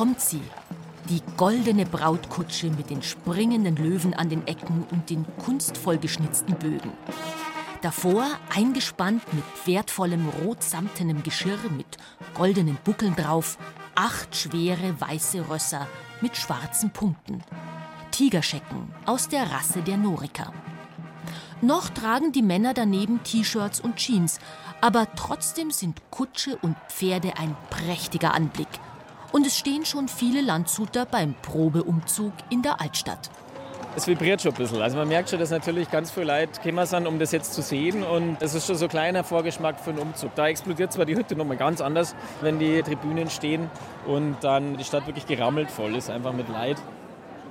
kommt sie. Die goldene Brautkutsche mit den springenden Löwen an den Ecken und den kunstvoll geschnitzten Bögen. Davor eingespannt mit wertvollem rotsamtenem Geschirr mit goldenen Buckeln drauf, acht schwere weiße Rösser mit schwarzen Punkten. Tigerschecken aus der Rasse der Noriker. Noch tragen die Männer daneben T-Shirts und Jeans, aber trotzdem sind Kutsche und Pferde ein prächtiger Anblick. Und es stehen schon viele Landshuter beim Probeumzug in der Altstadt. Es vibriert schon ein bisschen. Also man merkt schon, dass natürlich ganz viele Leute gekommen sind, um das jetzt zu sehen. Und es ist schon so ein kleiner Vorgeschmack für einen Umzug. Da explodiert zwar die Hütte nochmal ganz anders, wenn die Tribünen stehen und dann die Stadt wirklich gerammelt voll ist, einfach mit Leid.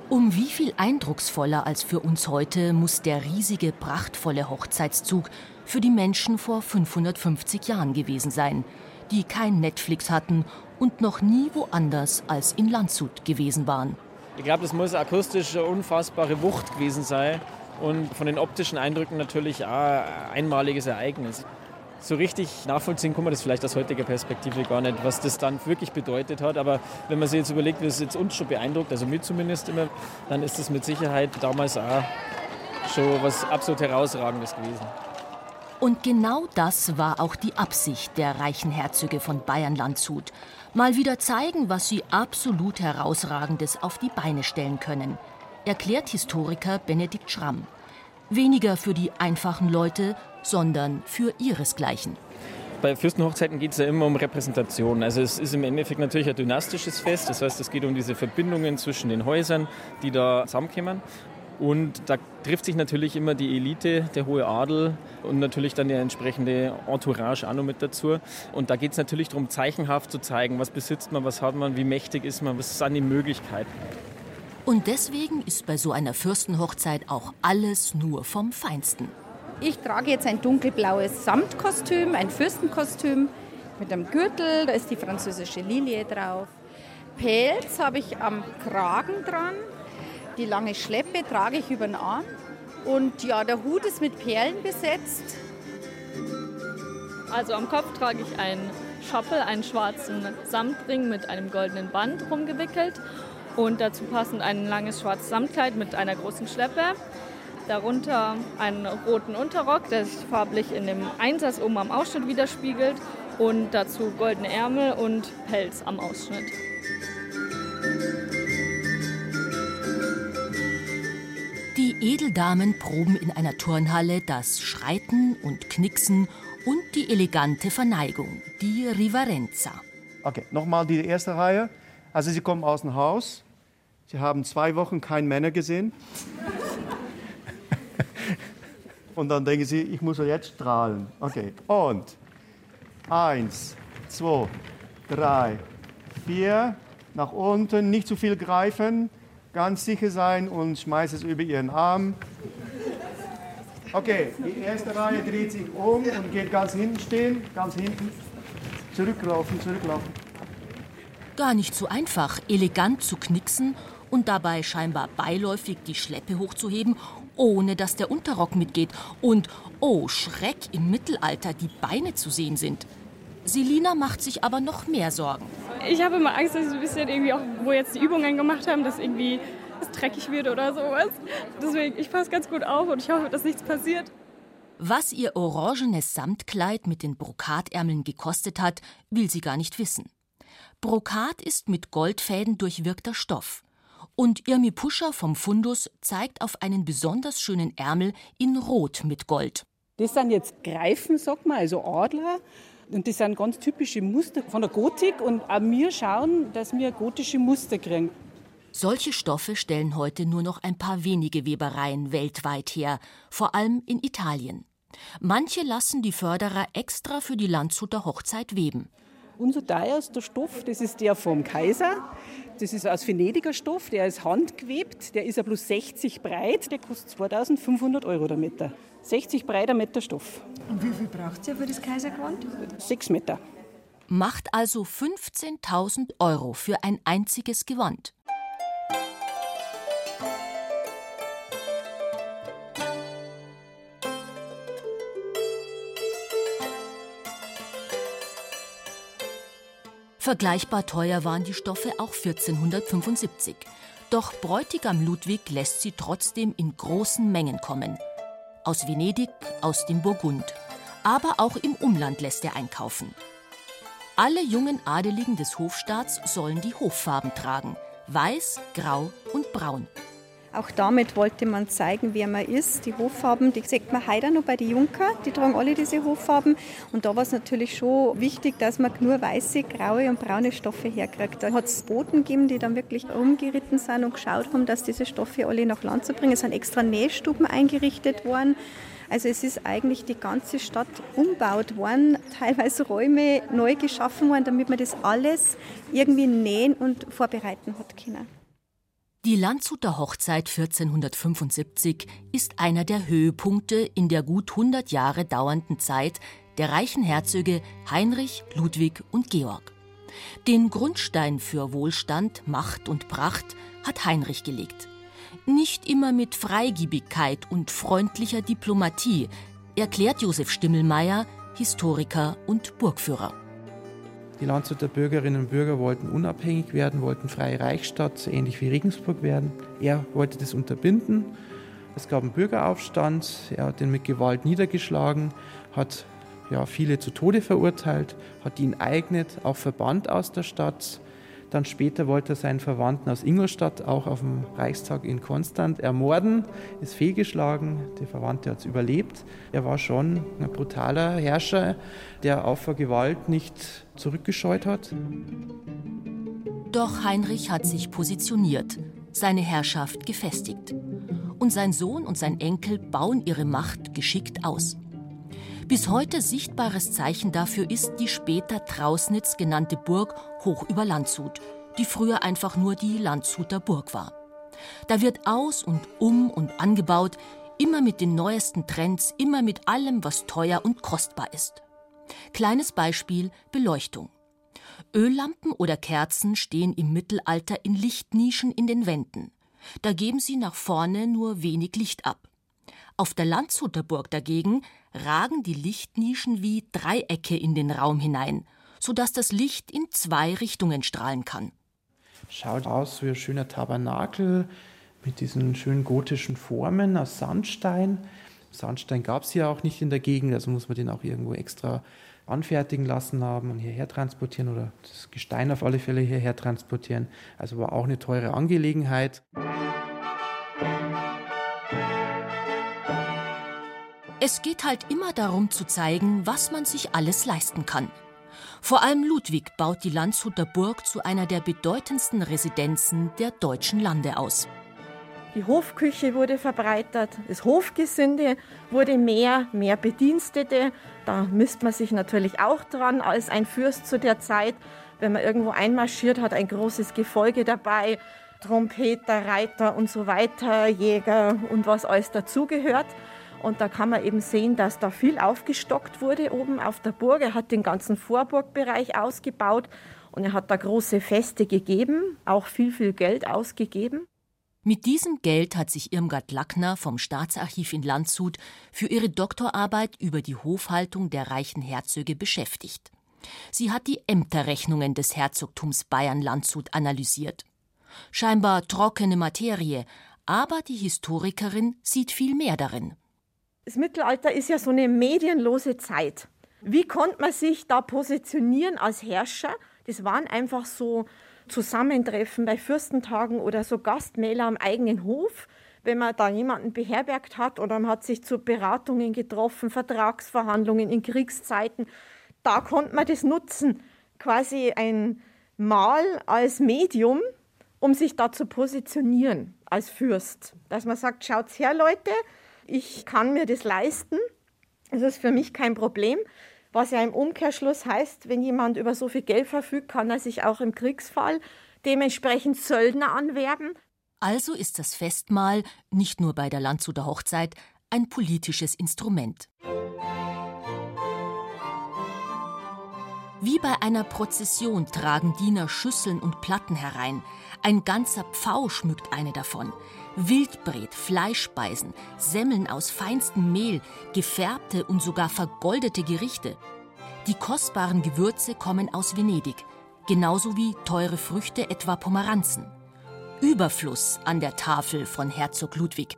Um wie viel eindrucksvoller als für uns heute muss der riesige, prachtvolle Hochzeitszug für die Menschen vor 550 Jahren gewesen sein, die kein Netflix hatten und noch nie woanders als in Landshut gewesen waren. Ich glaube, das muss akustisch eine unfassbare Wucht gewesen sein und von den optischen Eindrücken natürlich auch ein einmaliges Ereignis. So richtig nachvollziehen kann man das vielleicht aus heutiger Perspektive gar nicht, was das dann wirklich bedeutet hat. Aber wenn man sich jetzt überlegt, wie es jetzt uns schon beeindruckt, also mir zumindest immer, dann ist das mit Sicherheit damals auch schon was absolut Herausragendes gewesen. Und genau das war auch die Absicht der reichen Herzöge von Bayern-Landshut. Mal wieder zeigen, was sie absolut Herausragendes auf die Beine stellen können, erklärt Historiker Benedikt Schramm. Weniger für die einfachen Leute, sondern für ihresgleichen. Bei Fürstenhochzeiten geht es ja immer um Repräsentation. Also es ist im Endeffekt natürlich ein dynastisches Fest. Das heißt, es geht um diese Verbindungen zwischen den Häusern, die da zusammenkommen. Und da trifft sich natürlich immer die Elite, der hohe Adel und natürlich dann die entsprechende Entourage auch noch mit dazu. Und da geht es natürlich darum, zeichenhaft zu zeigen, was besitzt man, was hat man, wie mächtig ist man, was sind die Möglichkeiten. Und deswegen ist bei so einer Fürstenhochzeit auch alles nur vom Feinsten. Ich trage jetzt ein dunkelblaues Samtkostüm, ein Fürstenkostüm mit einem Gürtel, da ist die französische Lilie drauf. Pelz habe ich am Kragen dran, die lange Schleppe trage ich über den Arm und ja, der Hut ist mit Perlen besetzt. Also am Kopf trage ich einen Schoppel, einen schwarzen Samtring mit einem goldenen Band rumgewickelt und dazu passend ein langes schwarzes Samtkleid mit einer großen Schleppe. Darunter einen roten Unterrock, der sich farblich in dem Einsatz oben am Ausschnitt widerspiegelt. Und dazu goldene Ärmel und Pelz am Ausschnitt. Edeldamen proben in einer Turnhalle das Schreiten und Knicksen und die elegante Verneigung, die Rivarenza. Okay, nochmal die erste Reihe. Also Sie kommen aus dem Haus, Sie haben zwei Wochen keinen Männer gesehen. Und dann denken Sie, ich muss jetzt strahlen. Okay, und eins, zwei, drei, vier, nach unten, nicht zu viel greifen, ganz sicher sein und schmeiß es über Ihren Arm. Okay, die erste Reihe dreht sich um und geht ganz hinten stehen, ganz hinten. Zurücklaufen, zurücklaufen. Gar nicht so einfach, elegant zu knicksen und dabei scheinbar beiläufig die Schleppe hochzuheben ohne dass der Unterrock mitgeht und, oh Schreck, im Mittelalter die Beine zu sehen sind. Selina macht sich aber noch mehr Sorgen. Ich habe immer Angst, dass ich ein bisschen irgendwie auch, wo jetzt die Übungen gemacht haben, dass irgendwie es dreckig wird oder sowas. Deswegen, ich passe ganz gut auf und ich hoffe, dass nichts passiert. Was ihr orangenes Samtkleid mit den Brokatärmeln gekostet hat, will sie gar nicht wissen. Brokat ist mit Goldfäden durchwirkter Stoff. Und Irmi Puscher vom Fundus zeigt auf einen besonders schönen Ärmel in Rot mit Gold. Das sind jetzt Greifen, sag mal, also Adler. Und das sind ganz typische Muster von der Gotik. Und auch wir schauen, dass wir gotische Muster kriegen. Solche Stoffe stellen heute nur noch ein paar wenige Webereien weltweit her, vor allem in Italien. Manche lassen die Förderer extra für die Landshuter Hochzeit weben. Unser teuerster Stoff, das ist der vom Kaiser. Das ist aus Venediger Stoff, der ist handgewebt, der ist ja bloß 60 breit, der kostet 2500 Euro der Meter. 60 breiter Meter Stoff. Und wie viel braucht ihr für das Kaisergewand? 6 Meter. Macht also 15.000 Euro für ein einziges Gewand. Vergleichbar teuer waren die Stoffe auch 1475. Doch Bräutigam Ludwig lässt sie trotzdem in großen Mengen kommen. Aus Venedig, aus dem Burgund. Aber auch im Umland lässt er einkaufen. Alle jungen Adeligen des Hofstaats sollen die Hoffarben tragen: weiß, grau und braun. Auch damit wollte man zeigen, wer man ist. Die Hoffarben, die sieht man heute noch bei den Junker, die tragen alle diese Hoffarben. Und da war es natürlich schon wichtig, dass man nur weiße, graue und braune Stoffe herkriegt. Da hat es Boten gegeben, die dann wirklich rumgeritten sind und geschaut haben, dass diese Stoffe alle nach Land zu bringen. Es sind extra Nähstuben eingerichtet worden. Also es ist eigentlich die ganze Stadt umbaut worden, teilweise Räume neu geschaffen worden, damit man das alles irgendwie nähen und vorbereiten hat können. Die Landshuter Hochzeit 1475 ist einer der Höhepunkte in der gut 100 Jahre dauernden Zeit der reichen Herzöge Heinrich, Ludwig und Georg. Den Grundstein für Wohlstand, Macht und Pracht hat Heinrich gelegt. Nicht immer mit Freigiebigkeit und freundlicher Diplomatie, erklärt Josef Stimmelmeier, Historiker und Burgführer. Die Landshuter Bürgerinnen und Bürger wollten unabhängig werden, wollten freie Reichsstadt, ähnlich wie Regensburg werden. Er wollte das unterbinden. Es gab einen Bürgeraufstand, er hat den mit Gewalt niedergeschlagen, hat ja, viele zu Tode verurteilt, hat ihn eignet, auch verbannt aus der Stadt. Dann später wollte er seinen Verwandten aus Ingolstadt auch auf dem Reichstag in Konstanz ermorden, ist fehlgeschlagen, der Verwandte hat es überlebt. Er war schon ein brutaler Herrscher, der auch vor Gewalt nicht zurückgescheut hat. Doch Heinrich hat sich positioniert, seine Herrschaft gefestigt. Und sein Sohn und sein Enkel bauen ihre Macht geschickt aus. Bis heute sichtbares Zeichen dafür ist die später Trausnitz genannte Burg hoch über Landshut, die früher einfach nur die Landshuter Burg war. Da wird aus und um und angebaut, immer mit den neuesten Trends, immer mit allem, was teuer und kostbar ist. Kleines Beispiel Beleuchtung. Öllampen oder Kerzen stehen im Mittelalter in Lichtnischen in den Wänden. Da geben sie nach vorne nur wenig Licht ab. Auf der Landshuter Burg dagegen ragen die Lichtnischen wie Dreiecke in den Raum hinein, sodass das Licht in zwei Richtungen strahlen kann. Schaut aus wie ein schöner Tabernakel mit diesen schönen gotischen Formen aus Sandstein. Sandstein gab es ja auch nicht in der Gegend, also muss man den auch irgendwo extra anfertigen lassen haben und hierher transportieren oder das Gestein auf alle Fälle hierher transportieren. Also war auch eine teure Angelegenheit. Es geht halt immer darum zu zeigen, was man sich alles leisten kann. Vor allem Ludwig baut die Landshuter Burg zu einer der bedeutendsten Residenzen der deutschen Lande aus. Die Hofküche wurde verbreitert, das Hofgesinde wurde mehr, mehr Bedienstete. Da misst man sich natürlich auch dran als ein Fürst zu der Zeit. Wenn man irgendwo einmarschiert, hat ein großes Gefolge dabei, Trompeter, Reiter und so weiter, Jäger und was alles dazugehört. Und da kann man eben sehen, dass da viel aufgestockt wurde oben auf der Burg. Er hat den ganzen Vorburgbereich ausgebaut und er hat da große Feste gegeben, auch viel, viel Geld ausgegeben. Mit diesem Geld hat sich Irmgard Lackner vom Staatsarchiv in Landshut für ihre Doktorarbeit über die Hofhaltung der reichen Herzöge beschäftigt. Sie hat die Ämterrechnungen des Herzogtums Bayern-Landshut analysiert. Scheinbar trockene Materie, aber die Historikerin sieht viel mehr darin. Das Mittelalter ist ja so eine medienlose Zeit. Wie konnte man sich da positionieren als Herrscher? Das waren einfach so Zusammentreffen bei Fürstentagen oder so Gastmäler am eigenen Hof, wenn man da jemanden beherbergt hat oder man hat sich zu Beratungen getroffen, Vertragsverhandlungen in Kriegszeiten. Da konnte man das nutzen, quasi ein Mal als Medium, um sich da zu positionieren als Fürst. Dass man sagt, schaut's her, Leute, ich kann mir das leisten. Das ist für mich kein Problem. Was ja im Umkehrschluss heißt, wenn jemand über so viel Geld verfügt, kann er sich auch im Kriegsfall dementsprechend Söldner anwerben. Also ist das Festmahl nicht nur bei der Landshuter Hochzeit ein politisches Instrument. Wie bei einer Prozession tragen Diener Schüsseln und Platten herein. Ein ganzer Pfau schmückt eine davon. Wildbret, Fleischspeisen, Semmeln aus feinstem Mehl, gefärbte und sogar vergoldete Gerichte. Die kostbaren Gewürze kommen aus Venedig. genauso wie teure Früchte, etwa Pomeranzen. Überfluss an der Tafel von Herzog Ludwig.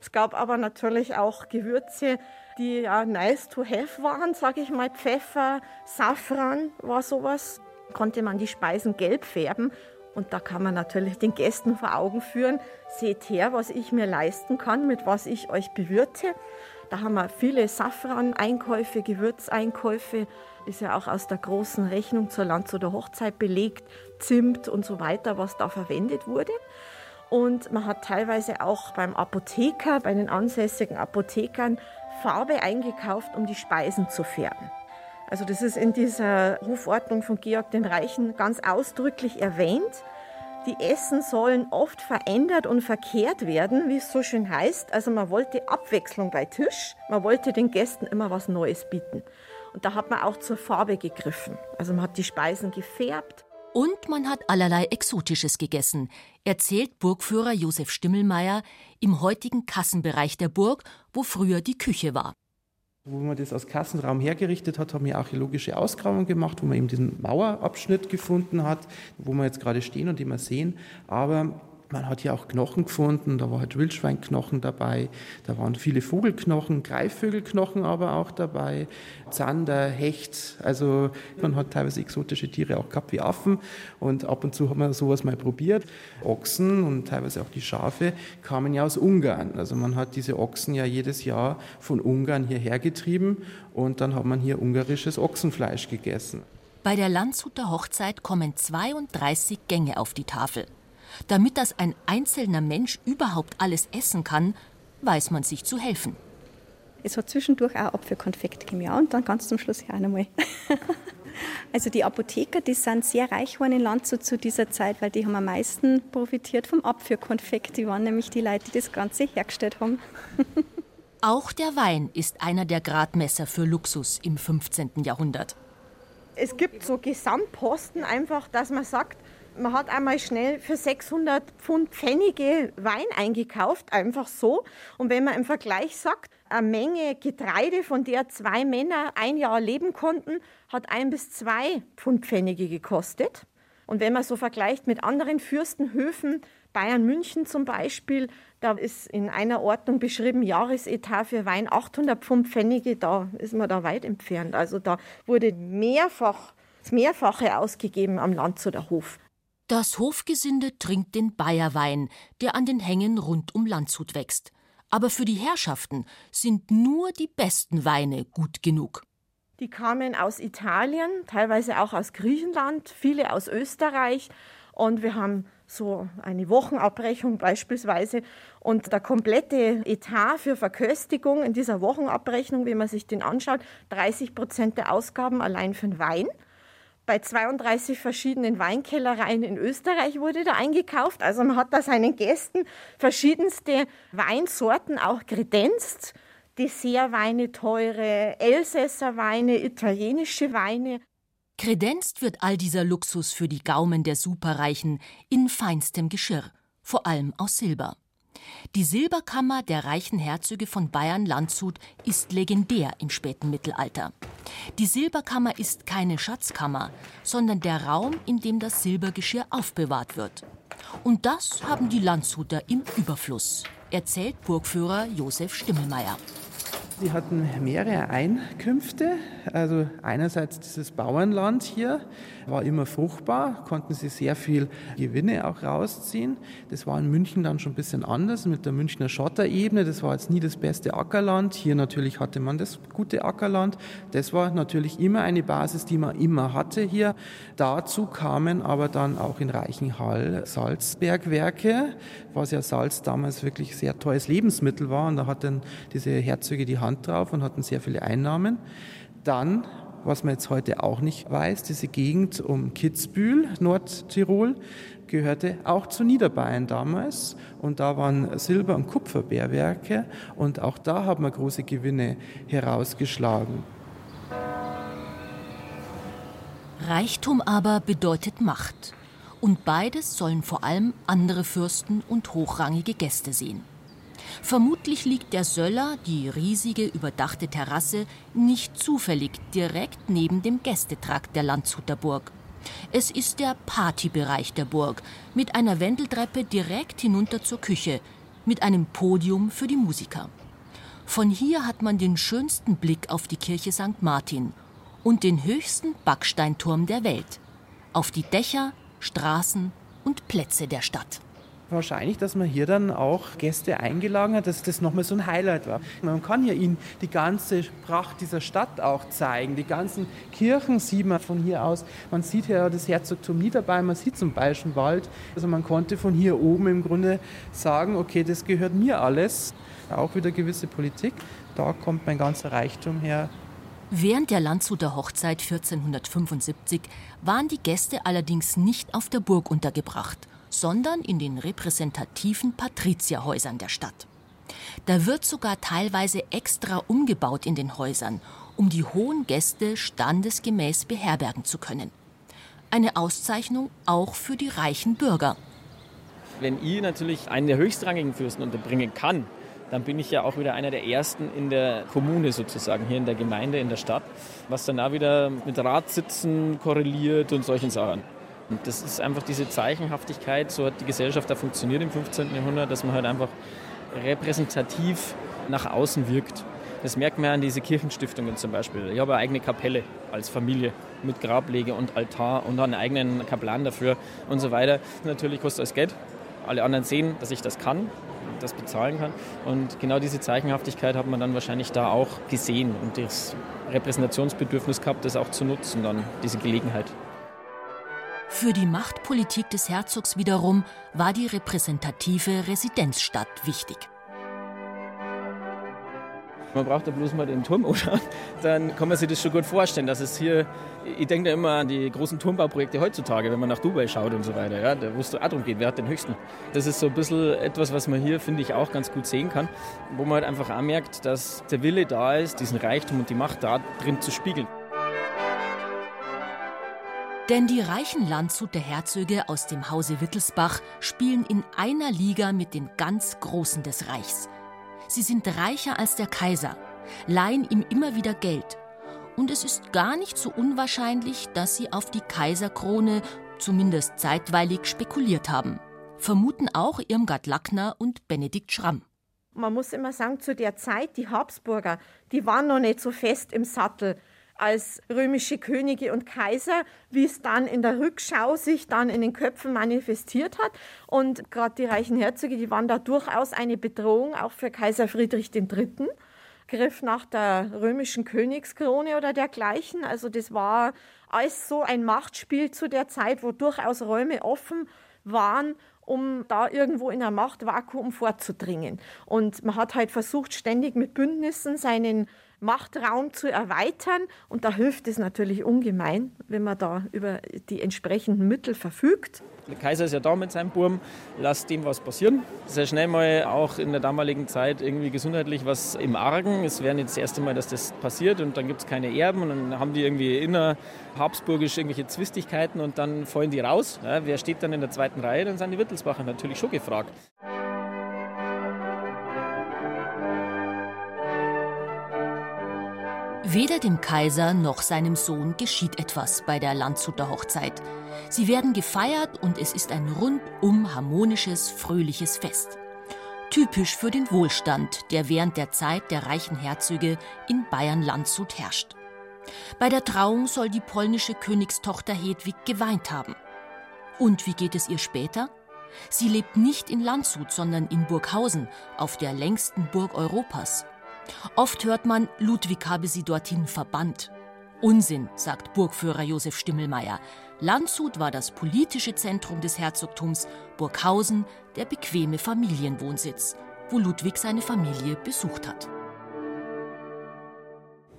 Es gab aber natürlich auch Gewürze, die ja nice to have waren, sage ich mal. Pfeffer, Safran war sowas. Konnte man die Speisen gelb färben. Und da kann man natürlich den Gästen vor Augen führen, seht her, was ich mir leisten kann, mit was ich euch bewirte. Da haben wir viele Safran-Einkäufe, Gewürzeinkäufe, ist ja auch aus der großen Rechnung zur Land oder Hochzeit belegt, Zimt und so weiter, was da verwendet wurde. Und man hat teilweise auch beim Apotheker, bei den ansässigen Apothekern, Farbe eingekauft, um die Speisen zu färben. Also das ist in dieser Hofordnung von Georg den Reichen ganz ausdrücklich erwähnt. Die Essen sollen oft verändert und verkehrt werden, wie es so schön heißt. Also man wollte Abwechslung bei Tisch, man wollte den Gästen immer was Neues bieten. Und da hat man auch zur Farbe gegriffen. Also man hat die Speisen gefärbt. Und man hat allerlei Exotisches gegessen, erzählt Burgführer Josef Stimmelmeier im heutigen Kassenbereich der Burg, wo früher die Küche war. Wo man das als Kassenraum hergerichtet hat, haben wir archäologische Ausgrabungen gemacht, wo man eben diesen Mauerabschnitt gefunden hat, wo wir jetzt gerade stehen und immer sehen. Aber man hat hier auch Knochen gefunden, da war halt Wildschweinknochen dabei, da waren viele Vogelknochen, Greifvögelknochen aber auch dabei, Zander, Hecht, also man hat teilweise exotische Tiere auch gehabt wie Affen und ab und zu hat man sowas mal probiert. Ochsen und teilweise auch die Schafe kamen ja aus Ungarn, also man hat diese Ochsen ja jedes Jahr von Ungarn hierher getrieben und dann hat man hier ungarisches Ochsenfleisch gegessen. Bei der Landshuter Hochzeit kommen 32 Gänge auf die Tafel. Damit das ein einzelner Mensch überhaupt alles essen kann, weiß man sich zu helfen. Es hat zwischendurch auch Apfelkonfekt gegeben, ja, und dann ganz zum Schluss ja auch nochmal. also die Apotheker, die sind sehr reich geworden in Landshut zu dieser Zeit, weil die haben am meisten profitiert vom Apfelkonfekt. Die waren nämlich die Leute, die das Ganze hergestellt haben. Auch der Wein ist einer der Gradmesser für Luxus im 15. Jahrhundert. Es gibt so Gesamtposten einfach, dass man sagt, man hat einmal schnell für 600 Pfund Pfennige Wein eingekauft, einfach so. Und wenn man im Vergleich sagt, eine Menge Getreide, von der zwei Männer ein Jahr leben konnten, hat ein bis zwei Pfund Pfennige gekostet. Und wenn man so vergleicht mit anderen Fürstenhöfen, Bayern München zum Beispiel, da ist in einer Ordnung beschrieben, Jahresetat für Wein 800 Pfund Pfennige, da ist man da weit entfernt. Also da wurde mehrfach, das Mehrfache ausgegeben am Landshuter Hof. Das Hofgesinde trinkt den Bayerwein, der an den Hängen rund um Landshut wächst. Aber für die Herrschaften sind nur die besten Weine gut genug. Die kamen aus Italien, teilweise auch aus Griechenland, viele aus Österreich. Und wir haben so eine Wochenabrechnung beispielsweise. Und der komplette Etat für Verköstigung in dieser Wochenabrechnung, wenn man sich den anschaut, 30 Prozent der Ausgaben allein für den Wein. Bei 32 verschiedenen Weinkellereien in Österreich wurde da eingekauft. Also man hat da seinen Gästen verschiedenste Weinsorten auch kredenzt. Dessertweine, teure Elsässer Weine, italienische Weine. Kredenzt wird all dieser Luxus für die Gaumen der Superreichen in feinstem Geschirr, vor allem aus Silber. Die Silberkammer der reichen Herzöge von Bayern-Landshut ist legendär im späten Mittelalter. Die Silberkammer ist keine Schatzkammer, sondern der Raum, in dem das Silbergeschirr aufbewahrt wird. Und das haben die Landshuter im Überfluss, erzählt Burgführer Josef Stimmelmeier. Sie hatten mehrere Einkünfte. Also einerseits dieses Bauernland hier war immer fruchtbar, konnten sie sehr viel Gewinne auch rausziehen. Das war in München dann schon ein bisschen anders mit der Münchner Schotterebene. Das war jetzt nie das beste Ackerland. Hier natürlich hatte man das gute Ackerland. Das war natürlich immer eine Basis, die man immer hatte hier. Dazu kamen aber dann auch in Reichenhall Salzbergwerke, was ja Salz damals wirklich sehr teures Lebensmittel war. Und da hatten diese Herzöge die Hand drauf und hatten sehr viele Einnahmen. Dann was man jetzt heute auch nicht weiß, diese Gegend um Kitzbühel, Nordtirol, gehörte auch zu Niederbayern damals. Und da waren Silber- und Kupferbärwerke und auch da haben wir große Gewinne herausgeschlagen. Reichtum aber bedeutet Macht. Und beides sollen vor allem andere Fürsten und hochrangige Gäste sehen. Vermutlich liegt der Söller, die riesige überdachte Terrasse, nicht zufällig direkt neben dem Gästetrakt der Landshuter Burg. Es ist der Partybereich der Burg mit einer Wendeltreppe direkt hinunter zur Küche, mit einem Podium für die Musiker. Von hier hat man den schönsten Blick auf die Kirche St. Martin und den höchsten Backsteinturm der Welt, auf die Dächer, Straßen und Plätze der Stadt wahrscheinlich, dass man hier dann auch Gäste eingeladen hat, dass das nochmal so ein Highlight war. Man kann ja ihnen die ganze Pracht dieser Stadt auch zeigen. Die ganzen Kirchen sieht man von hier aus. Man sieht ja das Herzogtum Niederbayern, man sieht zum Bayerischen Wald. Also man konnte von hier oben im Grunde sagen, okay, das gehört mir alles. Auch wieder gewisse Politik. Da kommt mein ganzer Reichtum her. Während der Landshuter Hochzeit 1475 waren die Gäste allerdings nicht auf der Burg untergebracht – sondern in den repräsentativen Patrizierhäusern der Stadt. Da wird sogar teilweise extra umgebaut in den Häusern, um die hohen Gäste standesgemäß beherbergen zu können. Eine Auszeichnung auch für die reichen Bürger. Wenn ich natürlich einen der höchstrangigen Fürsten unterbringen kann, dann bin ich ja auch wieder einer der Ersten in der Kommune sozusagen, hier in der Gemeinde, in der Stadt, was dann auch wieder mit Ratssitzen korreliert und solchen Sachen. Und das ist einfach diese Zeichenhaftigkeit, so hat die Gesellschaft da funktioniert im 15. Jahrhundert, dass man halt einfach repräsentativ nach außen wirkt. Das merkt man an diese Kirchenstiftungen zum Beispiel. Ich habe eine eigene Kapelle als Familie mit Grablege und Altar und einen eigenen Kaplan dafür und so weiter. Natürlich kostet das Geld. Alle anderen sehen, dass ich das kann, das bezahlen kann. Und genau diese Zeichenhaftigkeit hat man dann wahrscheinlich da auch gesehen und das Repräsentationsbedürfnis gehabt, das auch zu nutzen, dann diese Gelegenheit. Für die Machtpolitik des Herzogs wiederum war die repräsentative Residenzstadt wichtig. Man braucht da bloß mal den Turm anschauen, dann kann man sich das schon gut vorstellen, dass es hier, ich denke da immer an die großen Turmbauprojekte heutzutage, wenn man nach Dubai schaut und so weiter, ja, wo es darum geht, wer hat den höchsten. Das ist so ein bisschen etwas, was man hier, finde ich, auch ganz gut sehen kann, wo man halt einfach auch merkt, dass der Wille da ist, diesen Reichtum und die Macht da drin zu spiegeln. Denn die reichen Landshuter Herzöge aus dem Hause Wittelsbach spielen in einer Liga mit den ganz Großen des Reichs. Sie sind reicher als der Kaiser, leihen ihm immer wieder Geld. Und es ist gar nicht so unwahrscheinlich, dass sie auf die Kaiserkrone zumindest zeitweilig spekuliert haben. Vermuten auch Irmgard Lackner und Benedikt Schramm. Man muss immer sagen, zu der Zeit, die Habsburger, die waren noch nicht so fest im Sattel als römische Könige und Kaiser, wie es dann in der Rückschau sich dann in den Köpfen manifestiert hat. Und gerade die reichen Herzöge, die waren da durchaus eine Bedrohung, auch für Kaiser Friedrich III. Griff nach der römischen Königskrone oder dergleichen. Also das war alles so ein Machtspiel zu der Zeit, wo durchaus Räume offen waren, um da irgendwo in ein Machtvakuum vorzudringen. Und man hat halt versucht, ständig mit Bündnissen seinen Machtraum zu erweitern. Und da hilft es natürlich ungemein, wenn man da über die entsprechenden Mittel verfügt. Der Kaiser ist ja da mit seinem Burm, lasst dem was passieren. Sehr schnell mal auch in der damaligen Zeit irgendwie gesundheitlich was im Argen. Es wäre nicht das erste Mal, dass das passiert und dann gibt es keine Erben und dann haben die irgendwie inner habsburgisch irgendwelche Zwistigkeiten und dann fallen die raus. Ja, wer steht dann in der zweiten Reihe? Dann sind die Wittelsbacher natürlich schon gefragt. Weder dem Kaiser noch seinem Sohn geschieht etwas bei der Landshuter Hochzeit. Sie werden gefeiert und es ist ein rundum harmonisches, fröhliches Fest. Typisch für den Wohlstand, der während der Zeit der reichen Herzöge in Bayern-Landshut herrscht. Bei der Trauung soll die polnische Königstochter Hedwig geweint haben. Und wie geht es ihr später? Sie lebt nicht in Landshut, sondern in Burghausen, auf der längsten Burg Europas. Oft hört man, Ludwig habe sie dorthin verbannt. Unsinn, sagt Burgführer Josef Stimmelmeier. Landshut war das politische Zentrum des Herzogtums, Burghausen der bequeme Familienwohnsitz, wo Ludwig seine Familie besucht hat.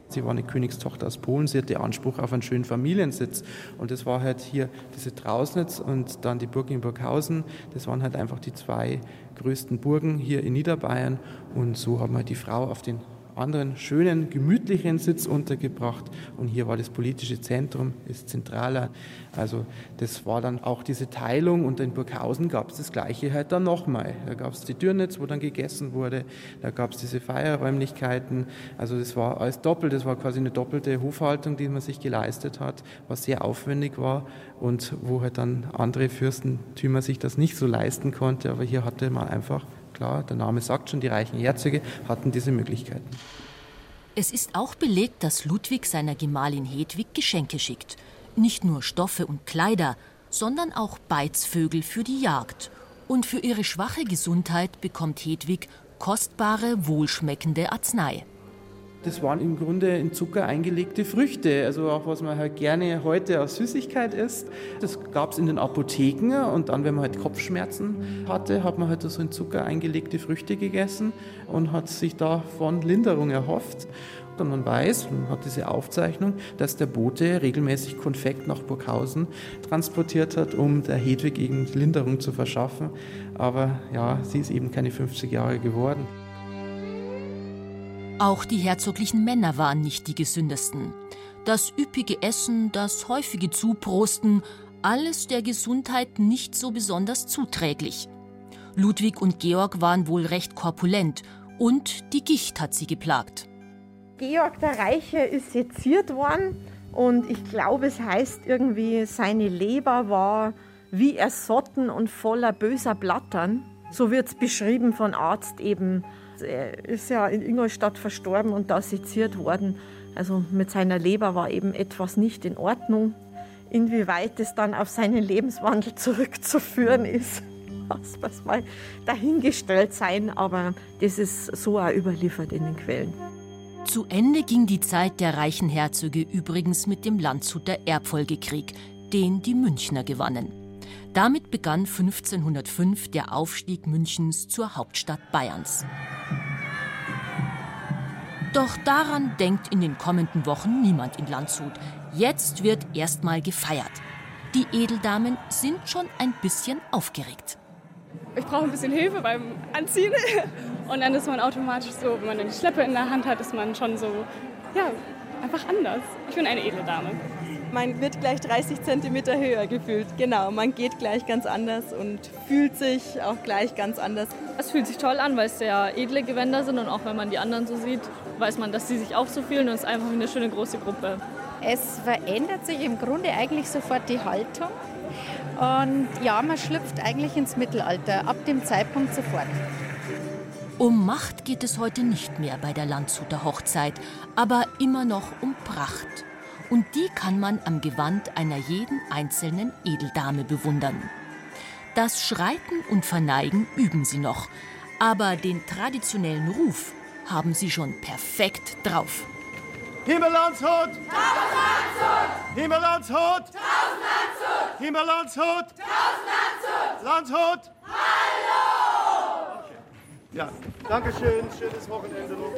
Sie war eine Königstochter aus Polen, sie hatte Anspruch auf einen schönen Familiensitz. Und das war halt hier diese Trausnitz und dann die Burg in Burghausen. Das waren halt einfach die zwei größten Burgen hier in Niederbayern. Und so haben wir die Frau auf den anderen schönen, gemütlichen Sitz untergebracht. Und hier war das politische Zentrum, ist zentraler. Also das war dann auch diese Teilung und in Burghausen gab es das Gleiche halt dann nochmal. Da gab es die Türnitz, wo dann gegessen wurde, da gab es diese Feierräumlichkeiten. Also das war alles doppelt, das war quasi eine doppelte Hofhaltung, die man sich geleistet hat, was sehr aufwendig war und wo halt dann andere Fürstentümer sich das nicht so leisten konnte. Aber hier hatte man einfach, klar, der Name sagt schon, die reichen Herzöge hatten diese Möglichkeiten. Es ist auch belegt, dass Ludwig seiner Gemahlin Hedwig Geschenke schickt. Nicht nur Stoffe und Kleider, sondern auch Beizvögel für die Jagd. Und für ihre schwache Gesundheit bekommt Hedwig kostbare, wohlschmeckende Arznei. Das waren im Grunde in Zucker eingelegte Früchte, also auch was man halt gerne heute als Süßigkeit isst. Das gab es in den Apotheken und dann, wenn man halt Kopfschmerzen hatte, hat man halt so in Zucker eingelegte Früchte gegessen und hat sich davon Linderung erhofft. Und man weiß, man hat diese Aufzeichnung, dass der Bote regelmäßig Konfekt nach Burghausen transportiert hat, um der Hedwig eben Linderung zu verschaffen. Aber ja, sie ist eben keine 50 Jahre geworden. Auch die herzoglichen Männer waren nicht die gesündesten. Das üppige Essen, das häufige Zuprosten, alles der Gesundheit nicht so besonders zuträglich. Ludwig und Georg waren wohl recht korpulent und die Gicht hat sie geplagt. Georg der Reiche ist seziert worden und ich glaube, es heißt irgendwie, seine Leber war wie ersotten und voller böser Blattern. So wird es beschrieben von Arzt eben er ist ja in Ingolstadt verstorben und da seziert worden. Also mit seiner Leber war eben etwas nicht in Ordnung. Inwieweit es dann auf seinen Lebenswandel zurückzuführen ist, das muss mal dahingestellt sein, aber das ist so auch überliefert in den Quellen. Zu Ende ging die Zeit der reichen Herzöge übrigens mit dem Landshuter Erbfolgekrieg, den die Münchner gewannen. Damit begann 1505 der Aufstieg Münchens zur Hauptstadt Bayerns. Doch daran denkt in den kommenden Wochen niemand in Landshut. Jetzt wird erstmal gefeiert. Die Edeldamen sind schon ein bisschen aufgeregt. Ich brauche ein bisschen Hilfe beim Anziehen. Und dann ist man automatisch so, wenn man eine Schleppe in der Hand hat, ist man schon so, ja, einfach anders. Ich bin eine edle Dame. Man wird gleich 30 Zentimeter höher gefühlt. Genau, man geht gleich ganz anders und fühlt sich auch gleich ganz anders. Es fühlt sich toll an, weil es sehr edle Gewänder sind und auch wenn man die anderen so sieht, weiß man, dass sie sich auch so fühlen und es ist einfach eine schöne große Gruppe. Es verändert sich im Grunde eigentlich sofort die Haltung. Und ja, man schlüpft eigentlich ins Mittelalter, ab dem Zeitpunkt sofort. Um Macht geht es heute nicht mehr bei der Landshuter Hochzeit, aber immer noch um Pracht und die kann man am Gewand einer jeden einzelnen Edeldame bewundern. Das Schreiten und Verneigen üben sie noch, aber den traditionellen Ruf haben sie schon perfekt drauf. Himmerlandshut! Tausend Landshut! Himmerlandshut! Tausend Landshut! Himmerlandshut! Tausend Landshut! Landshut! Hallo! Okay. Ja, danke schön. Schönes Wochenende noch.